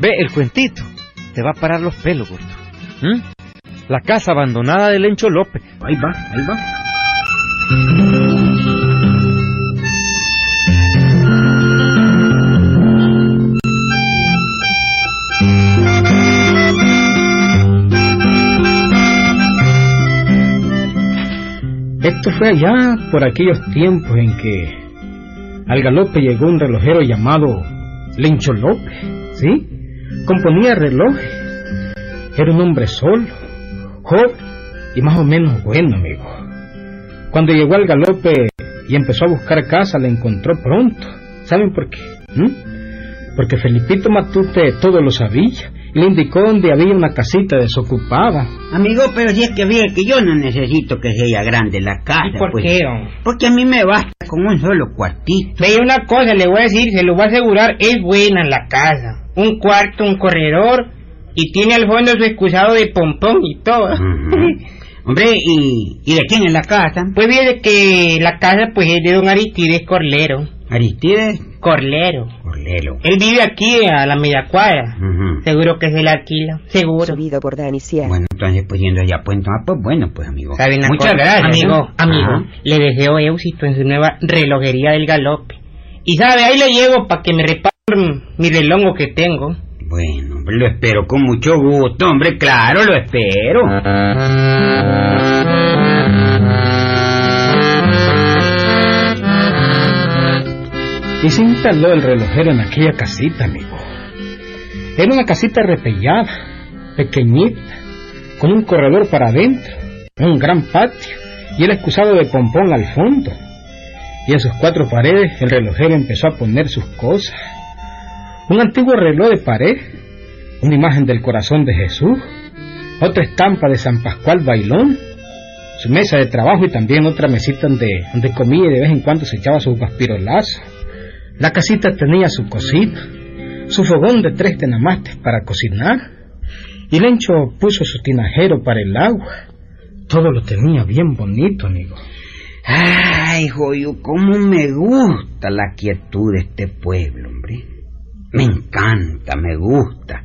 Ve el cuentito. Te va a parar los pelos, gordo. ¿Mm? La casa abandonada de Lencho López. Ahí va, ahí va. Esto fue allá por aquellos tiempos en que al galope llegó un relojero llamado Lencho López, ¿sí? Componía relojes. Era un hombre solo, joven y más o menos bueno, amigo. Cuando llegó al galope y empezó a buscar casa, la encontró pronto. ¿Saben por qué? ¿Mm? Porque Felipito Matute todo lo sabía y le indicó donde había una casita desocupada. Amigo, pero si es que ve que yo no necesito que sea grande la casa. ¿Y por pues. qué? Porque a mí me basta con un solo cuartito. Ve una cosa, le voy a decir, se lo voy a asegurar, es buena la casa. Un cuarto, un corredor, y tiene al fondo su excusado de pompón y todo. Hombre, ¿y, ¿y de quién es la casa? Pues viene que la casa pues es de don Aristides Corlero. Aristides Corlero. Corlero. Él vive aquí a la media cuadra. Seguro que se la alquila, seguro. Subido por Dani Sierra. Bueno, entonces pues yendo allá pues, entonces, pues bueno, pues amigo. ¿Sabe una Muchas cosa? gracias. Amigo, ¿no? amigo, Ajá. le deseo éxito en su nueva relojería del galope. Y sabe, ahí le llevo para que me reparen mi relongo que tengo. Bueno, lo espero con mucho gusto, hombre, claro, lo espero. Y se instaló el relojero en aquella casita, amigo. Era una casita repellada, pequeñita, con un corredor para adentro, un gran patio y el excusado de pompón al fondo. Y en sus cuatro paredes el relojero empezó a poner sus cosas. Un antiguo reloj de pared, una imagen del corazón de Jesús, otra estampa de San Pascual Bailón, su mesa de trabajo y también otra mesita donde, donde comía y de vez en cuando se echaba sus guaspirolazos. La casita tenía su cocina, su fogón de tres tenamastes para cocinar, y Lencho puso su tinajero para el agua. Todo lo tenía bien bonito, amigo. Ay, joyo, cómo me gusta la quietud de este pueblo, hombre. Me encanta, me gusta.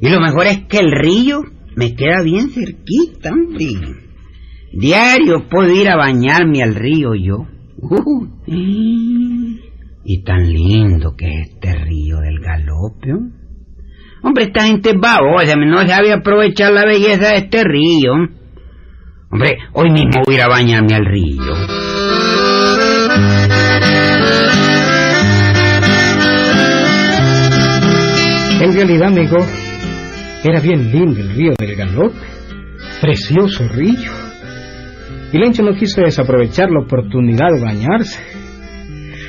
Y lo mejor es que el río me queda bien cerquita, hombre. Diario puedo ir a bañarme al río yo. Uh, y tan lindo que es este río del galope. Hombre, esta gente es babosa, no sabe aprovechar la belleza de este río. Hombre, hoy mismo voy a ir a bañarme al río. En realidad, amigo, era bien lindo el río del Galope, precioso río. Y Lencho no quiso desaprovechar la oportunidad de bañarse.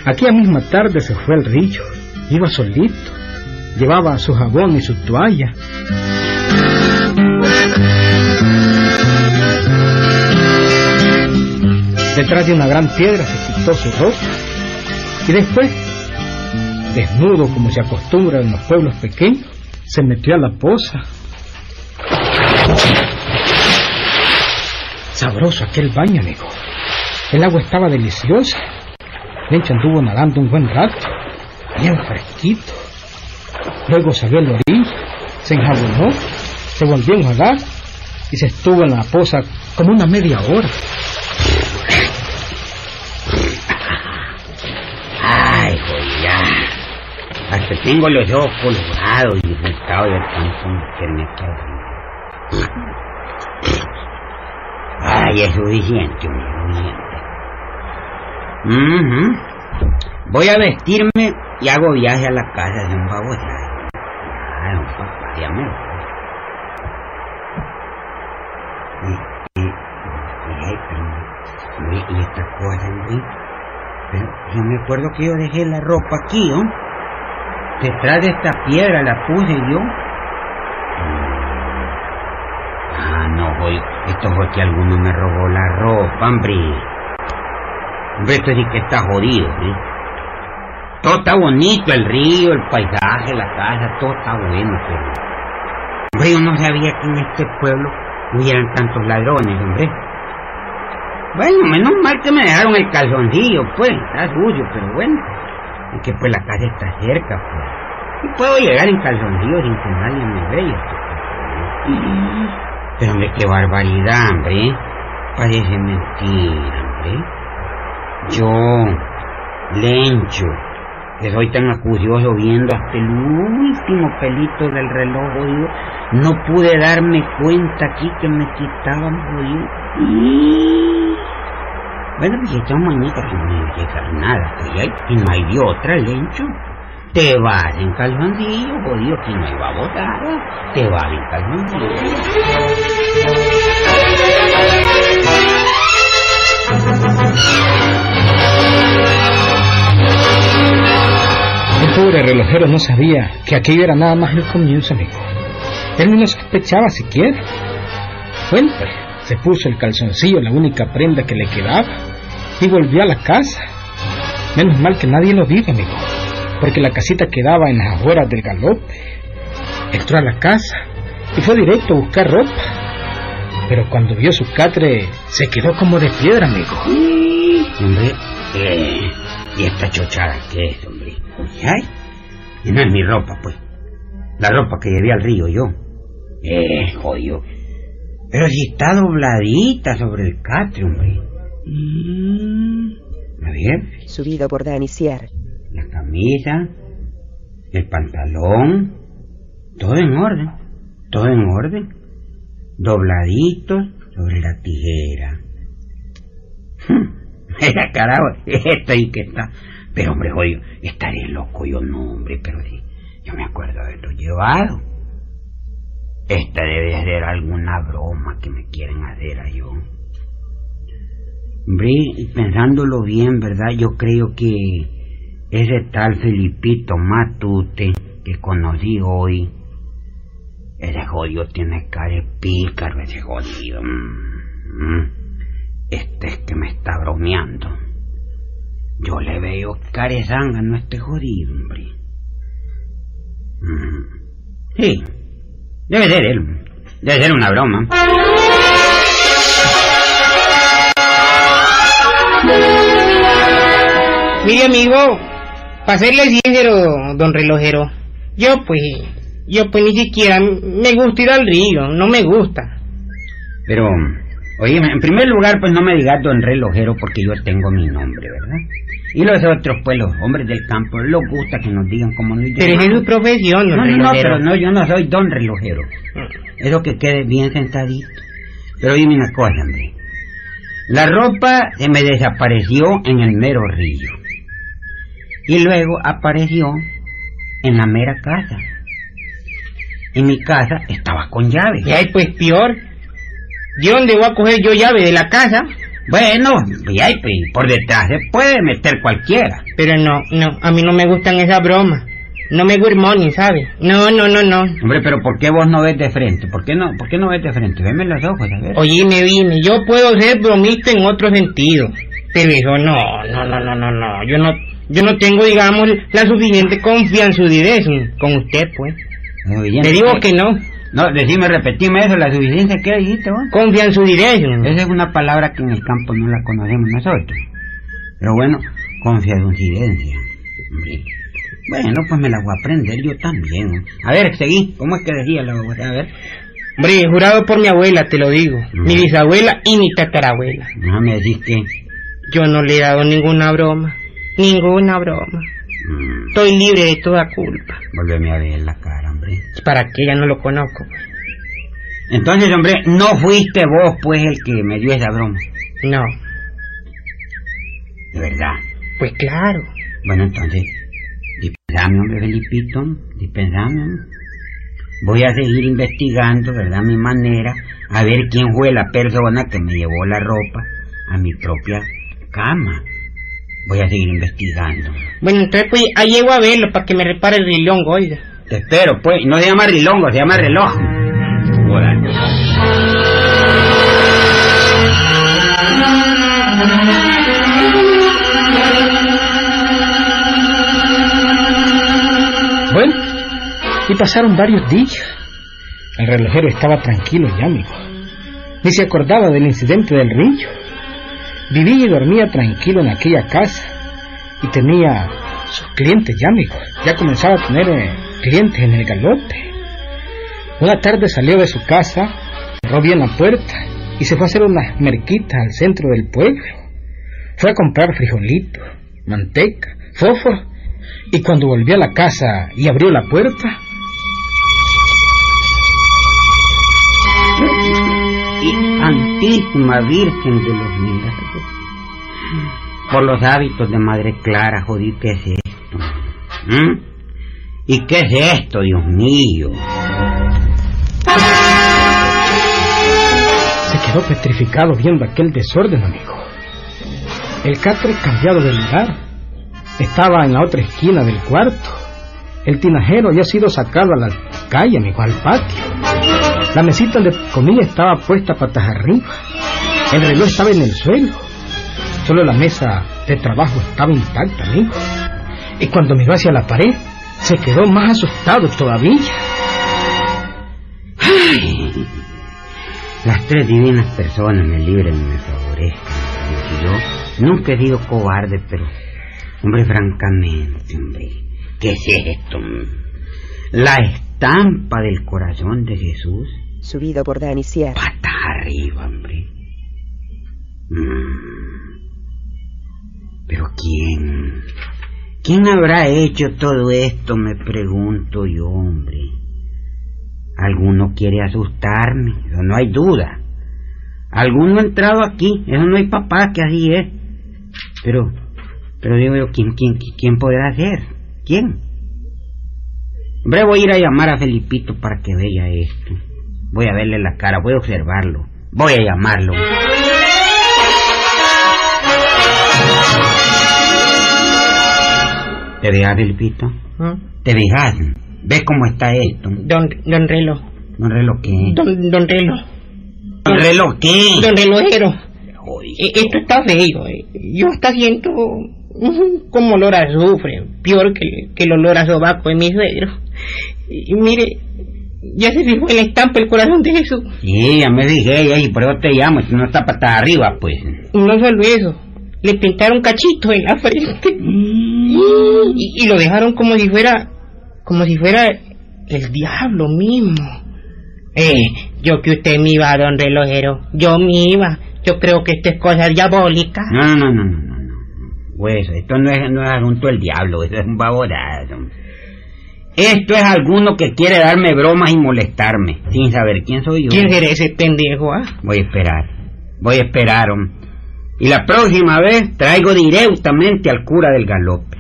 Aquella misma tarde se fue al río, iba solito, llevaba su jabón y su toalla. Detrás de una gran piedra se quitó su ropa y después, desnudo como se acostumbra en los pueblos pequeños, se metió a la poza. Sabroso aquel baño, amigo. El agua estaba deliciosa. Lencho anduvo nadando un buen rato, bien fresquito. Luego salió a la orilla, se enjabonó, se volvió a enjuagar y se estuvo en la poza como una media hora. Hasta tengo los ojos colorados y disfrutado de tanto aquí adentro. Ay, es suficiente, suficiente. Ujú. Voy a vestirme y hago viaje a la casa de un babosaje. Ah, un papá, ya me. Y, y, y, esta cosa, hombre. Pero yo me acuerdo que yo dejé la ropa aquí, ¿no? Detrás de esta piedra la puse yo. Ah, no, voy. Esto fue que alguno me robó la ropa, hombre. Hombre, esto sí que está jodido, ¿eh? Todo está bonito, el río, el paisaje, la casa, todo está bueno, pero... Hombre, yo no sabía que en este pueblo hubieran tantos ladrones, hombre. Bueno, menos mal que me dejaron el calzoncillo, pues, está sucio, pero bueno. Que pues la casa está cerca, pues. Y puedo llegar en calzoncillos sin que nadie me vea. Pero hombre, qué barbaridad, hombre. Parece mentira, hombre. Yo, Lencho, que soy tan acucioso viendo hasta el último pelito del reloj, jodido, no pude darme cuenta aquí que me quitaban, jodido. Bueno, pues esta mañana que no me llega nada, pues ya, y no hay otra, Lencho. Te vas en calzoncillo, jodido, que no iba a votar. Te vas en calzoncillo. El pobre relojero no sabía que aquello era nada más el comienzo, amigo. Él no lo sospechaba siquiera. Bueno, pues se puso el calzoncillo, la única prenda que le quedaba, y volvió a la casa. Menos mal que nadie lo vio, amigo, porque la casita quedaba en las afueras del galope. Entró a la casa y fue directo a buscar ropa. Pero cuando vio su catre, se quedó como de piedra, amigo. Hombre, eh, ¿y esta chochada qué es, hombre? ¿Ay? Y no es mi ropa, pues. La ropa que llevé al río yo. Eh, jodido. Pero si está dobladita sobre el catre, hombre. Mm, a ver, Subido por Dani Sier. la camisa, el pantalón, todo en orden, todo en orden. Dobladitos sobre la tijera. Mira, carajo, esto ahí que está. Pero, hombre, jodido, estaré loco yo, no, hombre, pero sí, yo me acuerdo haberlo llevado. Esta debe ser alguna broma que me quieren hacer a yo. Hombre, pensándolo bien, ¿verdad? Yo creo que ese tal Felipito Matute que conocí hoy, ese jodido tiene cara de pícaro, ese jodido. Mm, mm. Este es que me está bromeando. Yo le veo carezanga a este jodido, hombre. Mm. Sí, debe ser él. Debe ser una broma. Mire, amigo, para serle sincero, don relojero, yo pues, yo pues ni siquiera me gusta ir al río, no me gusta. Pero, oye, en primer lugar, pues no me digas don relojero porque yo tengo mi nombre, ¿verdad? Y los otros, pues los hombres del campo, les gusta que nos digan cómo nos Pero es su profesión, don No, no, no, relojero. pero no, yo no soy don relojero. Eso que quede bien sentadito. Pero dime una cosa, hombre. La ropa se me desapareció en el mero río. Y luego apareció en la mera casa. Y mi casa estaba con llave. Y ahí pues peor. ¿De dónde voy a coger yo llave de la casa? Bueno, y ahí, pues, por detrás se puede meter cualquiera. Pero no, no, a mí no me gustan esas bromas. No me good morning, ¿sabe? No, no, no, no. Hombre, pero ¿por qué vos no ves de frente? ¿Por qué no, por qué no ves de frente? Veme los ojos, a ver. Oye, me vine, yo puedo ser bromista en otro sentido. Pero eso no, no, no, no, no, no. Yo no, yo no tengo, digamos, la suficiente confianza de eso con usted, pues. Muy bien. Le digo que no. No, decime, repetime eso, la suficiencia que dijiste vos. Confianza direction. Esa es una palabra que en el campo no la conocemos nosotros. Pero bueno, confidencia. Hombre. Bueno, pues me la voy a aprender yo también. A ver, seguí. ¿Cómo es que decía la A ver. Hombre, jurado por mi abuela, te lo digo. Mi bisabuela y mi tatarabuela. Déjame decir que... Yo no le he dado ninguna broma. Ninguna broma. mm, Estoy libre de toda culpa. volveme a ver la cara, hombre. ¿Para qué? Ya no lo conozco. Entonces, hombre, no fuiste vos, pues, el que me dio esa broma. No. De verdad. Pues claro. Bueno, entonces, dispensame, hombre, Felipito, dispensame. hombre. Voy a seguir investigando, ¿verdad? Mi manera, a ver quién fue la persona que me llevó la ropa a mi propia cama. Voy a seguir investigando. Bueno, entonces pues ahí llego a verlo para que me repare el rilongo, oiga. Te espero, pues. No se llama rilongo, se llama reloj. Pasaron varios días. El relojero estaba tranquilo ya, amigo. Ni se acordaba del incidente del río. Vivía y dormía tranquilo en aquella casa. Y tenía sus clientes ya, amigo. Ya comenzaba a tener eh, clientes en el galope. Una tarde salió de su casa, cerró bien la puerta y se fue a hacer unas merquitas al centro del pueblo. Fue a comprar frijolitos, manteca, fósforo y cuando volvió a la casa y abrió la puerta, Santísima Virgen de los Milagros. Por los hábitos de Madre Clara, jodí, ¿qué es esto? ¿Mm? ¿Y qué es esto, Dios mío? se quedó petrificado viendo aquel desorden, amigo. El catre cambiado de lugar estaba en la otra esquina del cuarto. El tinajero había sido sacado a la calle, amigo, al patio. La mesita de comida estaba puesta patas arriba. El reloj estaba en el suelo. Solo la mesa de trabajo estaba intacta, amigo. Y cuando miró hacia la pared, se quedó más asustado todavía. Ay, las tres divinas personas me libren y me favorezcan. Yo nunca he sido cobarde, pero, hombre, francamente, hombre, ¿qué es esto? La estampa del corazón de Jesús. Subido por Dani Sierra. Patas arriba, hombre. Mm. Pero ¿quién? ¿Quién habrá hecho todo esto? Me pregunto yo, hombre. Alguno quiere asustarme, eso no hay duda. Alguno ha entrado aquí, eso no hay papá que así es. Pero, pero digo yo, ¿quién, quién, quién podrá ser? ¿Quién? Hombre, voy a ir a llamar a Felipito para que vea esto. Voy a verle la cara, voy a observarlo. Voy a llamarlo. ¿Te veas, Felipito? ¿Ah? ¿Te veas? ¿Ves cómo está esto? Don, don reloj. ¿Un reloj qué? Don, don reloj. ¿Un reloj qué? Don relojero. E- Esto está feo. eh. Yo está siento ujú, como olor a azufre, peor que, que el olor a sobaco de mi suegro. Y, y mire, ya se fijó en la estampa el corazón de Jesús. Sí, ya me dije, y por eso te llamo, si no está patada arriba, pues. No solo eso, le pintaron cachitos en la frente. Y, y lo dejaron como si fuera, como si fuera el diablo mismo. Eh, yo que usted me iba, don relojero, yo me iba. Yo creo que esto es cosa diabólica. No, no, no, Pues esto no es, no es asunto del diablo, eso es un baborazo. Esto es alguno que quiere darme bromas y molestarme, sin saber quién soy yo. ¿Quién será ese pendejo, ah? Voy a esperar, voy a esperar, hombre. Y la próxima vez traigo directamente al cura del galope.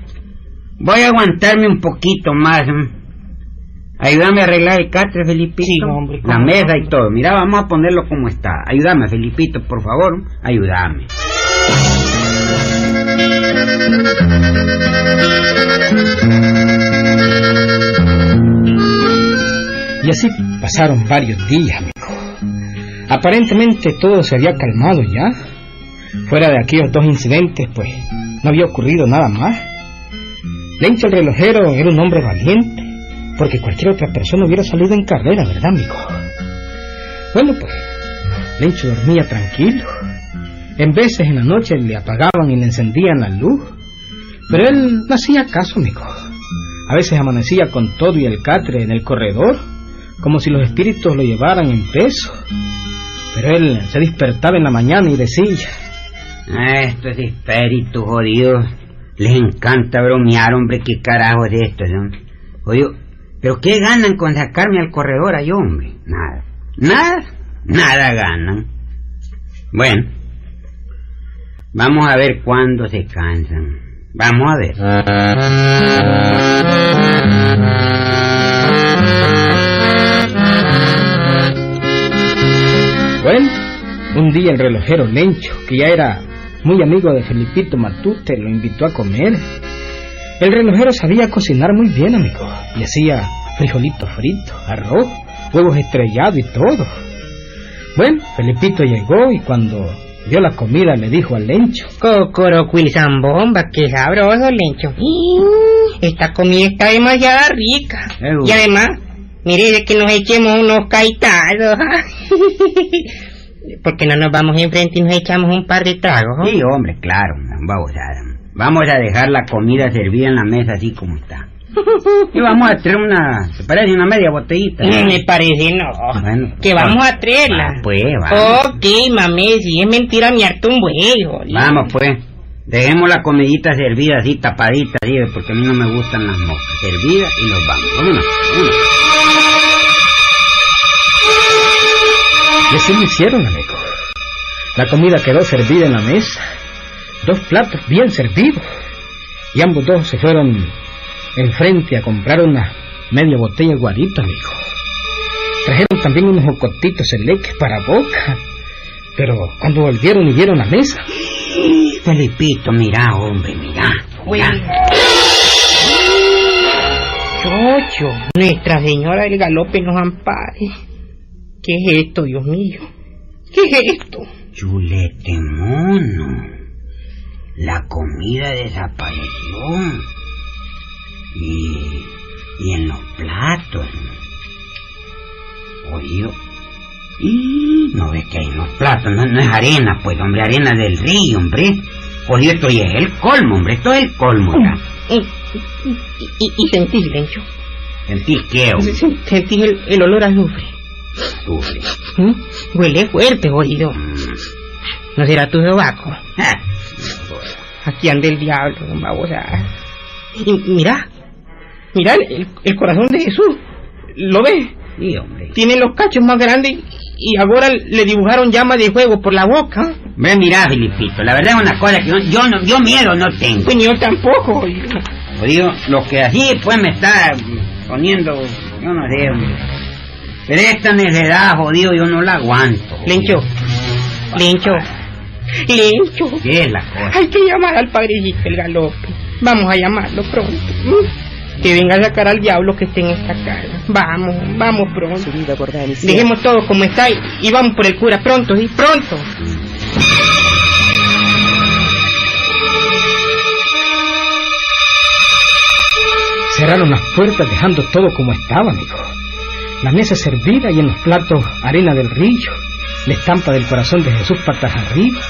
Voy a aguantarme un poquito más. Ayúdame a arreglar el catre, Felipito. Sí, hombre, La mesa y todo. Mira, vamos a ponerlo como está. Ayúdame, Felipito, por favor. Ayúdame. Y así pasaron varios días, amigo. Aparentemente todo se había calmado ya. Fuera de aquellos dos incidentes, pues no había ocurrido nada más. Lencho el relojero era un hombre valiente, porque cualquier otra persona hubiera salido en carrera, ¿verdad, amigo? Bueno, pues, Lencho dormía tranquilo. En veces en la noche le apagaban y le encendían la luz, pero él no hacía caso, amigo. A veces amanecía con todo y el catre en el corredor, como si los espíritus lo llevaran en peso. Pero él se despertaba en la mañana y decía, estos espíritus jodidos. Les encanta bromear, hombre. ¿Qué carajo es esto, no? Oye, ¿pero qué ganan con sacarme al corredor ahí, hombre? Nada. Nada. Nada ganan. Bueno. Vamos a ver cuándo se cansan. Vamos a ver. Bueno, un día el relojero Lencho, que ya era muy amigo de Felipito Matute, lo invitó a comer. El relojero sabía cocinar muy bien, amigo, y hacía frijolitos fritos, arroz, huevos estrellados y todo. Bueno, Felipito llegó y cuando vio la comida le dijo al Lencho, Cocoroquilzambomba, qué sabroso, Lencho. Esta comida está demasiado rica. Seguro. Y además, mire de que nos echemos unos caetazos. Porque no nos vamos enfrente y nos echamos un par de tragos. ¿no? Sí, hombre, claro, babosada. Vamos a dejar la comida servida en la mesa así como está. Y vamos a traer una, ¿se parece? Una media botellita. Me parece no. Bueno, que vamos a traerla. Ah, pues, vamos. Ok, mami, si es mentira, me harto un huevo. Vamos, pues. Dejemos la comidita servida así, tapadita, así, porque a mí no me gustan las moscas. Servida y nos vamos. Vámonos, vámonos. Y así lo hicieron, amigo. La comida quedó servida en la mesa. Dos platos bien servidos. Y ambos dos se fueron enfrente a comprar una media botella de guarito, amigo. Trajeron también unos jocotitos leque para boca. Pero cuando volvieron y vieron la mesa, Felipito, mira, hombre, mira. Bueno. Chocho, Nuestra Señora del Galope nos ampare. ¿Qué es esto, Dios mío? ¿Qué es esto? Chulete mono. La comida desapareció. Y, y en los platos. Oye, y no ves que hay en los platos, no, no es arena, pues, hombre, arena del río, hombre. Oye, esto ya es el colmo, hombre, esto es el colmo ya. Y, y, y, y sentís, Lencho. ¿Sentís qué, hombre? Sentís el, el olor a azufre. Sufre. ¿Mm? Huele fuerte, oído. Mm. ¿No será tu sobaco? Ja. Aquí anda el diablo, vamos a... Y mira, mira el, el corazón de Jesús. ¿Lo ves? Sí, hombre. Tiene los cachos más grandes y ahora le dibujaron llama de fuego por la boca. Ve, mira, Filipito, la verdad es una cosa que yo, yo, no, yo miedo no tengo. Pues ni yo tampoco. Jodido, lo que así pues me está poniendo, yo no sé, hombre. Pero esta necedad, jodido, yo no la aguanto. Lencho, Lencho, Lencho. ¿Qué es la cosa? Hay que llamar al padrecito el galope. Vamos a llamarlo pronto. Que venga a sacar al diablo que esté en esta casa. Vamos, vamos pronto. Dejemos todo como está y, y vamos por el cura pronto, sí, pronto. cerraron las puertas dejando todo como estaba, amigo. La mesa servida y en los platos arena del río, la estampa del corazón de Jesús patas arriba,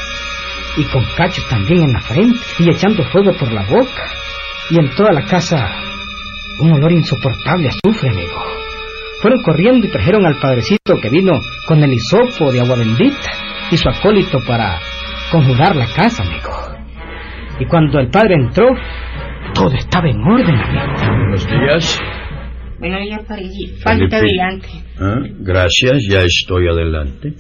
y con cachos también en la frente, y echando fuego por la boca, y en toda la casa un olor insoportable a azufre, amigo. Fueron corriendo y trajeron al padrecito que vino con el hisopo de agua bendita y su acólito para conjurar la casa, amigo. Y cuando el padre entró, todo estaba en orden, amigo. Buenos días. Bueno, ya padrecito, falta adelante. Ah, Gracias, ya estoy adelante.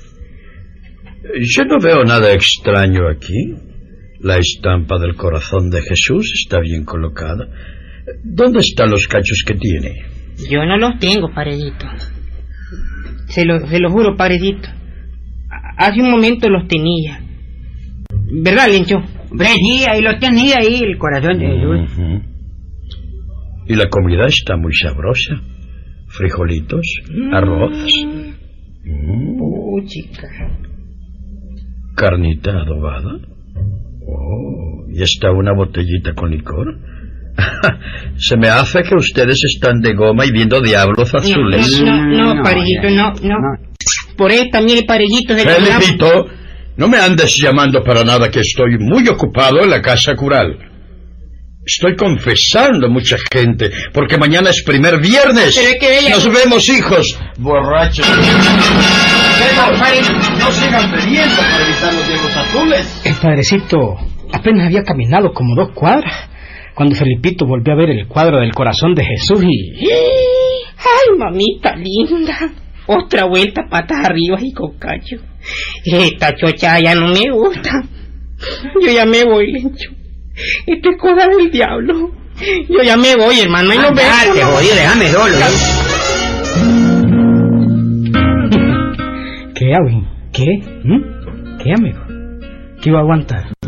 Yo no veo nada extraño aquí. La estampa del corazón de Jesús está bien colocada. ¿Dónde están los cachos que tiene? Yo no los tengo, paredito. Se lo, se lo juro, paredito. A- Hace un momento los tenía. ¿Verdad, Lencho? Hombre, sí, ahí lo tenía, ahí, el corazón de Jesús. Y la comida está muy sabrosa. Frijolitos, arroz, mm, Uh, chica. carnita adobada. Oh, y está una botellita con licor. Se me hace que ustedes están de goma y viendo diablos azules. No, no, No, parejito, no, no. Por ahí también el parejito se Felipito, no me andes llamando para nada que estoy muy ocupado en la casa cural. Estoy confesando mucha gente, porque mañana es primer viernes. Pero es que ella- Nos vemos, hijos. Borrachos. No sigan bebiendo para evitar los diablos azules. El padrecito apenas había caminado como dos cuadras cuando Felipito volvió a ver el cuadro del corazón de Jesús y... Ay, mamita linda. Otra vuelta patas arriba y con cacho. Esta chocha ya no me gusta. Yo ya me voy, Lencho. Esto es cosa del diablo. Yo ya me voy, hermano, y Andate, vemos. jodido, déjame solo. ¿eh? ¿Qué, Agüín? ¿Qué? ¿Mm? ¿Qué, amigo? ¿Qué iba a aguantar?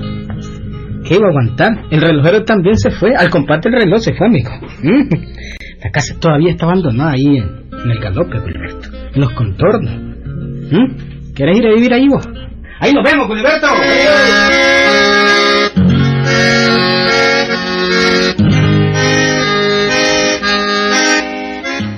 ¿Qué iba a aguantar? El relojero también se fue. Al comparte el reloj se fue, amigo. ¿Mm? La casa todavía está abandonada ahí en, el galope, Gilberto. En los contornos. ¿Mm? ¿Quieres ir a vivir ahí vos? Ahí nos vemos, Gilberto.